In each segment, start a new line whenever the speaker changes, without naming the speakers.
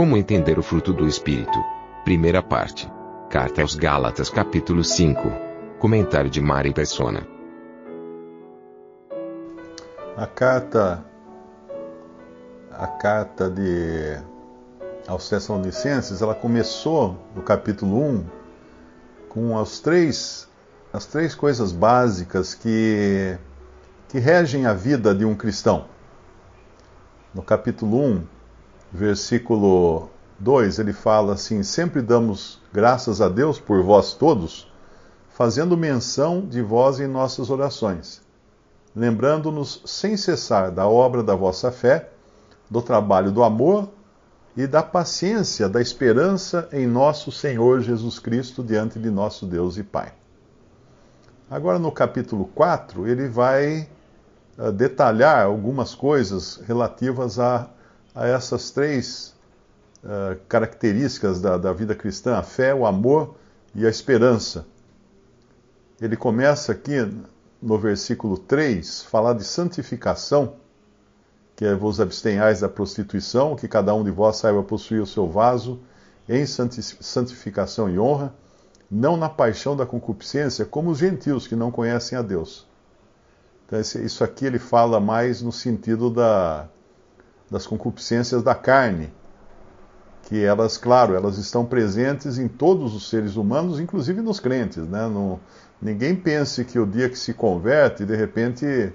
Como entender o fruto do Espírito? Primeira parte. Carta aos Gálatas, capítulo 5. Comentário de Mari Persona.
A carta a carta de aos Tessalonicenses, ela começou no capítulo 1 com as três as três coisas básicas que que regem a vida de um cristão. No capítulo 1, versículo 2, ele fala assim: Sempre damos graças a Deus por vós todos, fazendo menção de vós em nossas orações, lembrando-nos sem cessar da obra da vossa fé, do trabalho do amor e da paciência, da esperança em nosso Senhor Jesus Cristo diante de nosso Deus e Pai. Agora, no capítulo 4, ele vai uh, detalhar algumas coisas relativas a a essas três uh, características da, da vida cristã: a fé, o amor e a esperança. Ele começa aqui no versículo 3, falar de santificação, que é vos abstenhais da prostituição, que cada um de vós saiba possuir o seu vaso em santificação e honra, não na paixão da concupiscência, como os gentios que não conhecem a Deus. Então, isso aqui ele fala mais no sentido da, das concupiscências da carne, que elas, claro, elas estão presentes em todos os seres humanos, inclusive nos crentes. Né? Ninguém pense que o dia que se converte, de repente,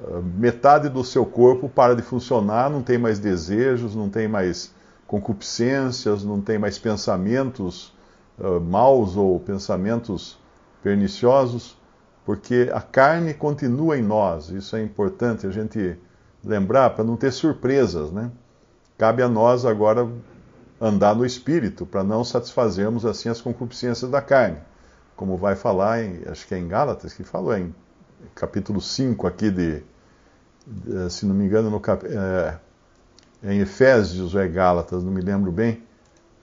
ah, metade do seu corpo para de funcionar, não tem mais desejos, não tem mais concupiscências, não tem mais pensamentos uh, maus ou pensamentos perniciosos, porque a carne continua em nós. Isso é importante a gente lembrar para não ter surpresas, né? Cabe a nós agora andar no espírito para não satisfazermos assim as concupiscências da carne. Como vai falar em, acho que é em Gálatas que falou em capítulo 5 aqui de, de se não me engano, no cap, é, em Efésios ou é Gálatas, não me lembro bem,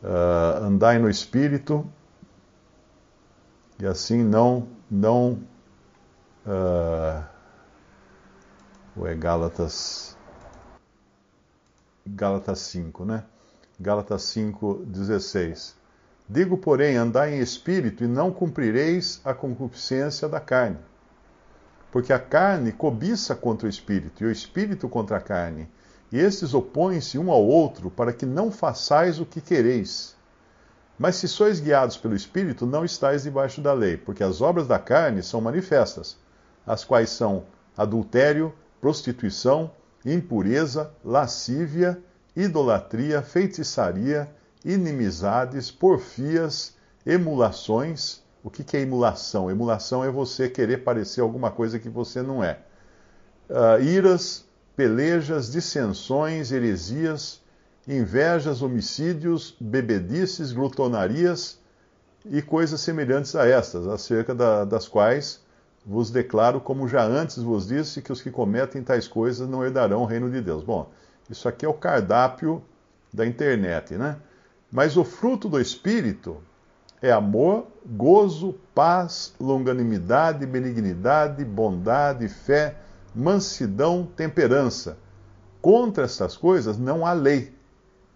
uh, andai no espírito e assim não não uh, ou é Gálatas Gálatas 5, né? Gálatas 5, 16. Digo, porém, andai em espírito e não cumprireis a concupiscência da carne. Porque a carne cobiça contra o espírito e o espírito contra a carne. E estes opõem-se um ao outro para que não façais o que quereis. Mas se sois guiados pelo espírito, não estáis debaixo da lei, porque as obras da carne são manifestas, as quais são adultério, prostituição, impureza, lascívia, idolatria, feitiçaria, inimizades, porfias, emulações. O que é emulação? Emulação é você querer parecer alguma coisa que você não é. Uh, iras, pelejas, dissensões, heresias, invejas, homicídios, bebedices, glutonarias e coisas semelhantes a estas, acerca da, das quais vos declaro, como já antes vos disse, que os que cometem tais coisas não herdarão o reino de Deus. Bom, isso aqui é o cardápio da internet, né? Mas o fruto do Espírito é amor, gozo, paz, longanimidade, benignidade, bondade, fé, mansidão, temperança. Contra estas coisas não há lei.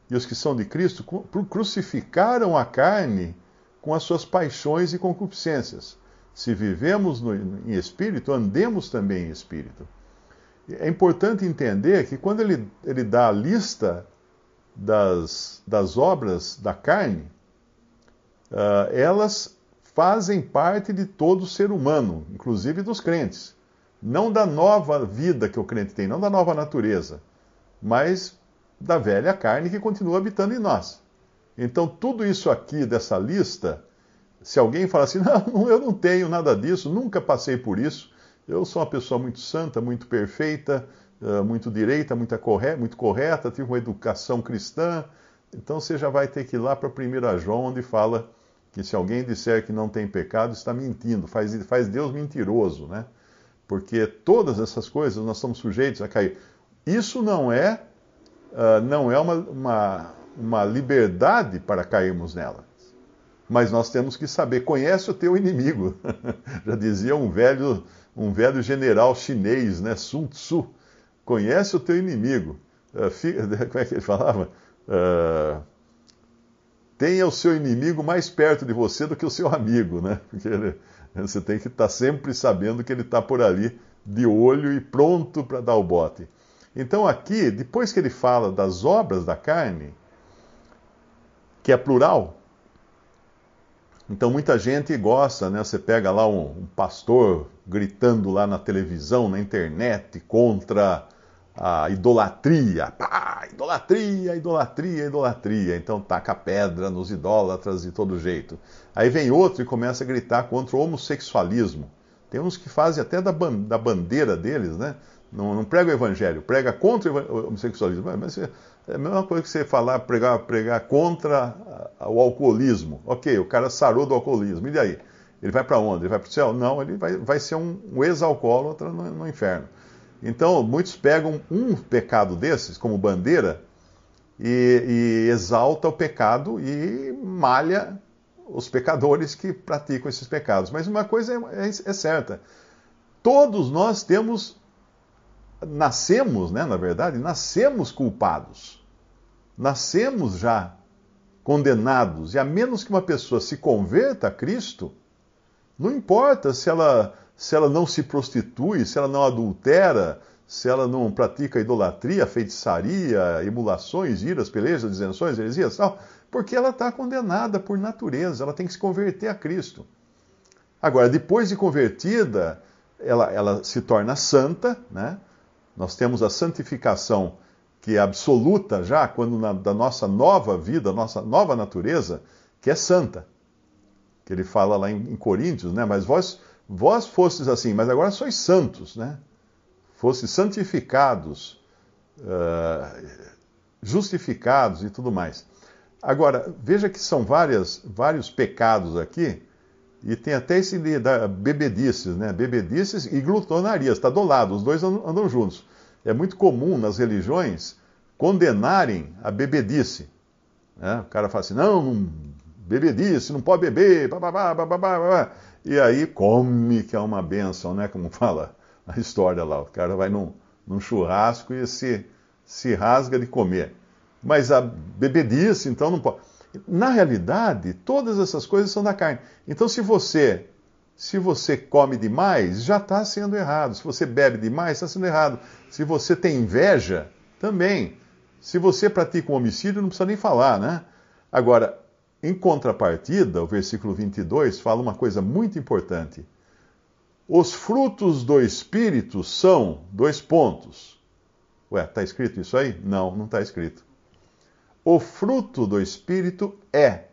E os que são de Cristo crucificaram a carne com as suas paixões e concupiscências se vivemos no, em espírito, andemos também em espírito. É importante entender que quando ele, ele dá a lista das, das obras da carne, uh, elas fazem parte de todo ser humano, inclusive dos crentes. Não da nova vida que o crente tem, não da nova natureza, mas da velha carne que continua habitando em nós. Então, tudo isso aqui dessa lista se alguém falar assim, não, eu não tenho nada disso, nunca passei por isso, eu sou uma pessoa muito santa, muito perfeita, muito direita, muito correta, muito correta, tive uma educação cristã. Então você já vai ter que ir lá para 1 João, onde fala que se alguém disser que não tem pecado, está mentindo, faz, faz Deus mentiroso, né? Porque todas essas coisas nós estamos sujeitos a cair. Isso não é, uh, não é uma, uma, uma liberdade para cairmos nela. Mas nós temos que saber, conhece o teu inimigo. Já dizia um velho, um velho general chinês, né, Sun Tzu. Conhece o teu inimigo. Uh, como é que ele falava? Uh, tenha o seu inimigo mais perto de você do que o seu amigo, né? Porque ele, você tem que estar tá sempre sabendo que ele está por ali de olho e pronto para dar o bote. Então, aqui, depois que ele fala das obras da carne, que é plural, então muita gente gosta, né? Você pega lá um, um pastor gritando lá na televisão, na internet, contra a idolatria. Pá, idolatria, idolatria, idolatria. Então taca pedra nos idólatras de todo jeito. Aí vem outro e começa a gritar contra o homossexualismo. Tem uns que fazem até da, da bandeira deles, né? Não, não prega o evangelho, prega contra o homossexualismo. Mas é a mesma coisa que você falar, pregar, pregar contra o alcoolismo. Ok, o cara sarou do alcoolismo. E daí? Ele vai para onde? Ele vai para o céu? Não, ele vai, vai ser um, um ex-alcoólatra no, no inferno. Então, muitos pegam um pecado desses como bandeira e, e, exalta o pecado e malha os pecadores que praticam esses pecados. Mas uma coisa é, é, é certa: todos nós temos, nascemos, né, na verdade, nascemos culpados, nascemos já condenados, e a menos que uma pessoa se converta a Cristo, não importa se ela se ela não se prostitui, se ela não adultera, se ela não pratica idolatria, feitiçaria, emulações, iras, pelejas, isenções, heresias, tal, porque ela está condenada por natureza, ela tem que se converter a Cristo. Agora, depois de convertida, ela, ela se torna santa, né? Nós temos a santificação que é absoluta já, quando na, da nossa nova vida, nossa nova natureza, que é santa. Que ele fala lá em, em Coríntios, né? Mas vós Vós fostes assim, mas agora sois santos, né? Fostes santificados, uh, justificados e tudo mais. Agora, veja que são várias, vários pecados aqui, e tem até esse de da bebedices, né? Bebedices e glutonarias, está do lado, os dois andam, andam juntos. É muito comum nas religiões condenarem a bebedice. Né? O cara fala assim, não, não bebedice, não pode beber, bababá, bababá, babá. E aí come, que é uma benção, né? Como fala a história lá. O cara vai num, num churrasco e se, se rasga de comer. Mas a bebedice, então, não pode. Na realidade, todas essas coisas são da carne. Então, se você se você come demais, já está sendo errado. Se você bebe demais, está sendo errado. Se você tem inveja, também. Se você pratica um homicídio, não precisa nem falar, né? Agora, em contrapartida, o versículo 22 fala uma coisa muito importante. Os frutos do Espírito são dois pontos. Ué, está escrito isso aí? Não, não está escrito. O fruto do Espírito é.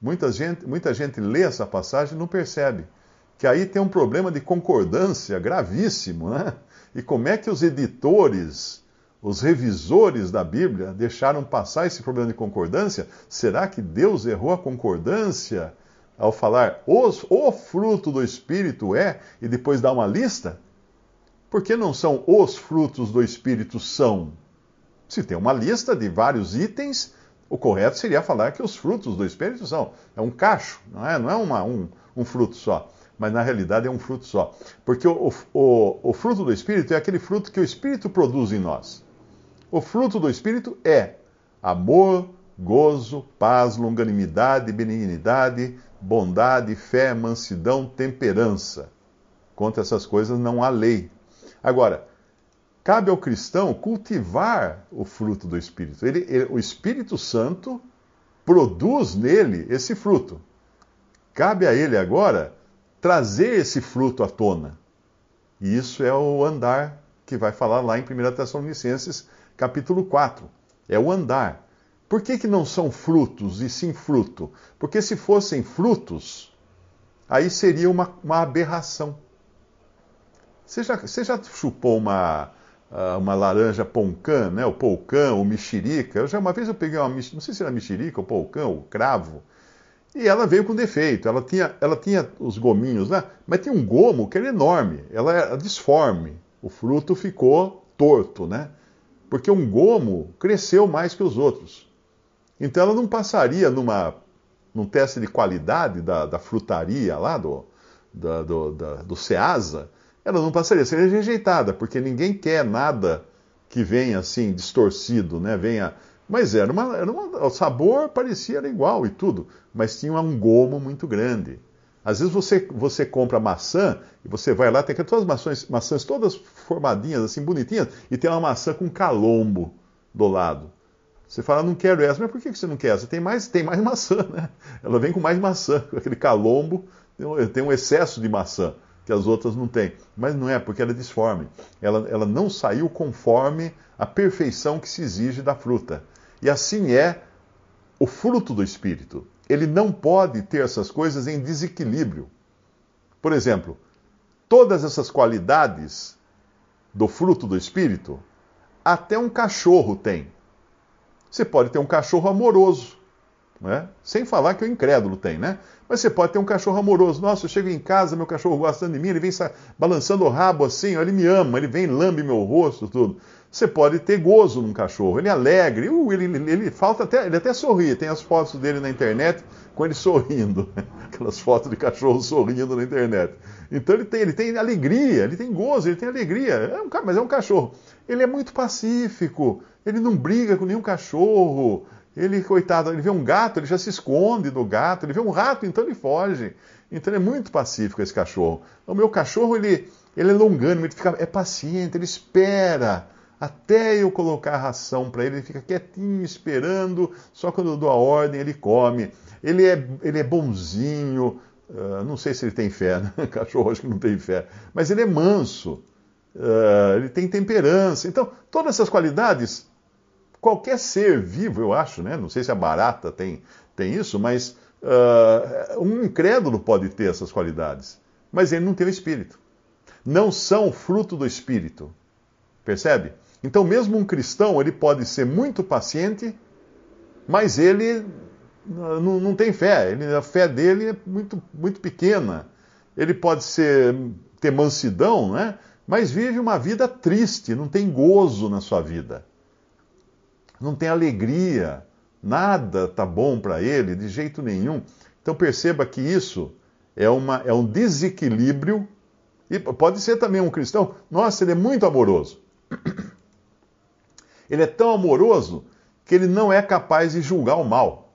Muita gente, muita gente lê essa passagem e não percebe que aí tem um problema de concordância gravíssimo, né? E como é que os editores os revisores da Bíblia deixaram passar esse problema de concordância? Será que Deus errou a concordância ao falar os, o fruto do Espírito é e depois dar uma lista? Por que não são os frutos do Espírito são? Se tem uma lista de vários itens, o correto seria falar que os frutos do Espírito são. É um cacho, não é, não é uma, um, um fruto só mas na realidade é um fruto só. Porque o, o, o, fruto do Espírito é aquele fruto que o Espírito produz em nós. O fruto do Espírito é amor, gozo, paz, longanimidade, benignidade, bondade, fé, mansidão, temperança. Contra essas coisas não há lei. Agora, cabe ao cristão cultivar o fruto do Espírito. Ele, ele, o Espírito Santo produz nele esse fruto. Cabe a ele agora trazer esse fruto à tona. E isso é o andar que vai falar lá em 1 Tessalonicenses capítulo 4. É o andar. Por que, que não são frutos e sim fruto? Porque se fossem frutos, aí seria uma, uma aberração. Você já, você já chupou uma, ah, uma laranja poncã, né? O polcã, o mexerica. Eu já uma vez eu peguei uma, não sei se era mexerica, o polcã, o cravo, e ela veio com defeito. Ela tinha, ela tinha os gominhos, né? Mas tinha um gomo que era enorme. Ela era disforme. O fruto ficou torto, né? Porque um gomo cresceu mais que os outros. Então ela não passaria numa, num teste de qualidade da, da frutaria lá do, da, do, da, do SEASA, ela não passaria, seria rejeitada, porque ninguém quer nada que venha assim distorcido, né? Venha, mas era uma, era uma, o sabor parecia igual e tudo, mas tinha um gomo muito grande. Às vezes você, você compra maçã e você vai lá, tem aquelas maçãs, maçãs todas formadinhas, assim, bonitinhas, e tem uma maçã com calombo do lado. Você fala, não quero essa, mas por que você não quer essa? Tem mais, tem mais maçã, né? Ela vem com mais maçã, com aquele calombo, tem um excesso de maçã que as outras não têm. Mas não é, porque ela é disforme. Ela, ela não saiu conforme a perfeição que se exige da fruta. E assim é o fruto do Espírito. Ele não pode ter essas coisas em desequilíbrio. Por exemplo, todas essas qualidades do fruto do Espírito, até um cachorro tem. Você pode ter um cachorro amoroso, né? Sem falar que o incrédulo tem, né? Mas você pode ter um cachorro amoroso. Nossa, eu chego em casa, meu cachorro gostando de mim, ele vem balançando o rabo assim, ele me ama, ele vem lambe meu rosto, tudo. Você pode ter gozo num cachorro, ele é alegre, uh, ele, ele, ele, falta até, ele até sorri. Tem as fotos dele na internet com ele sorrindo, aquelas fotos de cachorro sorrindo na internet. Então ele tem, ele tem alegria, ele tem gozo, ele tem alegria. É um, mas é um cachorro. Ele é muito pacífico, ele não briga com nenhum cachorro. Ele, coitado, ele vê um gato, ele já se esconde do gato, ele vê um rato, então ele foge. Então ele é muito pacífico esse cachorro. O meu cachorro, ele, ele é longânimo, ele fica, é paciente, ele espera até eu colocar a ração para ele, ele fica quietinho, esperando, só quando eu dou a ordem ele come. Ele é, ele é bonzinho, uh, não sei se ele tem fé, né? cachorro acho que não tem fé, mas ele é manso, uh, ele tem temperança. Então, todas essas qualidades qualquer ser vivo, eu acho, né? Não sei se a barata tem, tem isso, mas uh, um incrédulo pode ter essas qualidades. Mas ele não tem o espírito. Não são fruto do espírito. Percebe? Então, mesmo um cristão, ele pode ser muito paciente, mas ele não, não tem fé. Ele, a fé dele é muito, muito pequena. Ele pode ser, ter mansidão, né? mas vive uma vida triste, não tem gozo na sua vida não tem alegria, nada tá bom para ele de jeito nenhum. Então perceba que isso é, uma, é um desequilíbrio, e pode ser também um cristão, nossa, ele é muito amoroso. Ele é tão amoroso que ele não é capaz de julgar o mal.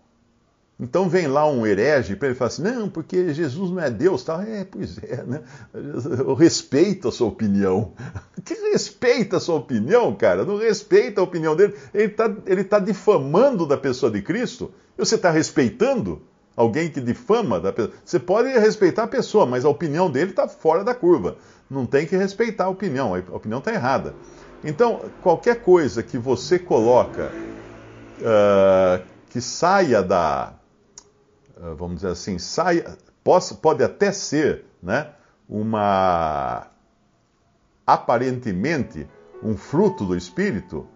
Então vem lá um herege para ele falar assim: não, porque Jesus não é Deus. Tal. É, pois é, né? Eu respeito a sua opinião. Que respeita a sua opinião, cara? Não respeita a opinião dele. Ele está ele tá difamando da pessoa de Cristo. E você está respeitando alguém que difama da pessoa? Você pode respeitar a pessoa, mas a opinião dele está fora da curva. Não tem que respeitar a opinião. A opinião está errada. Então, qualquer coisa que você coloca uh, que saia da vamos dizer assim, saia, pode, pode até ser né, uma aparentemente um fruto do Espírito,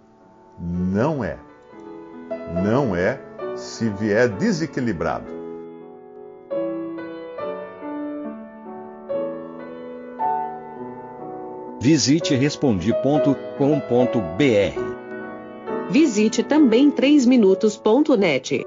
não é. Não é se vier desequilibrado.
Visite respondi.com.br.
Visite também 3minutos.net.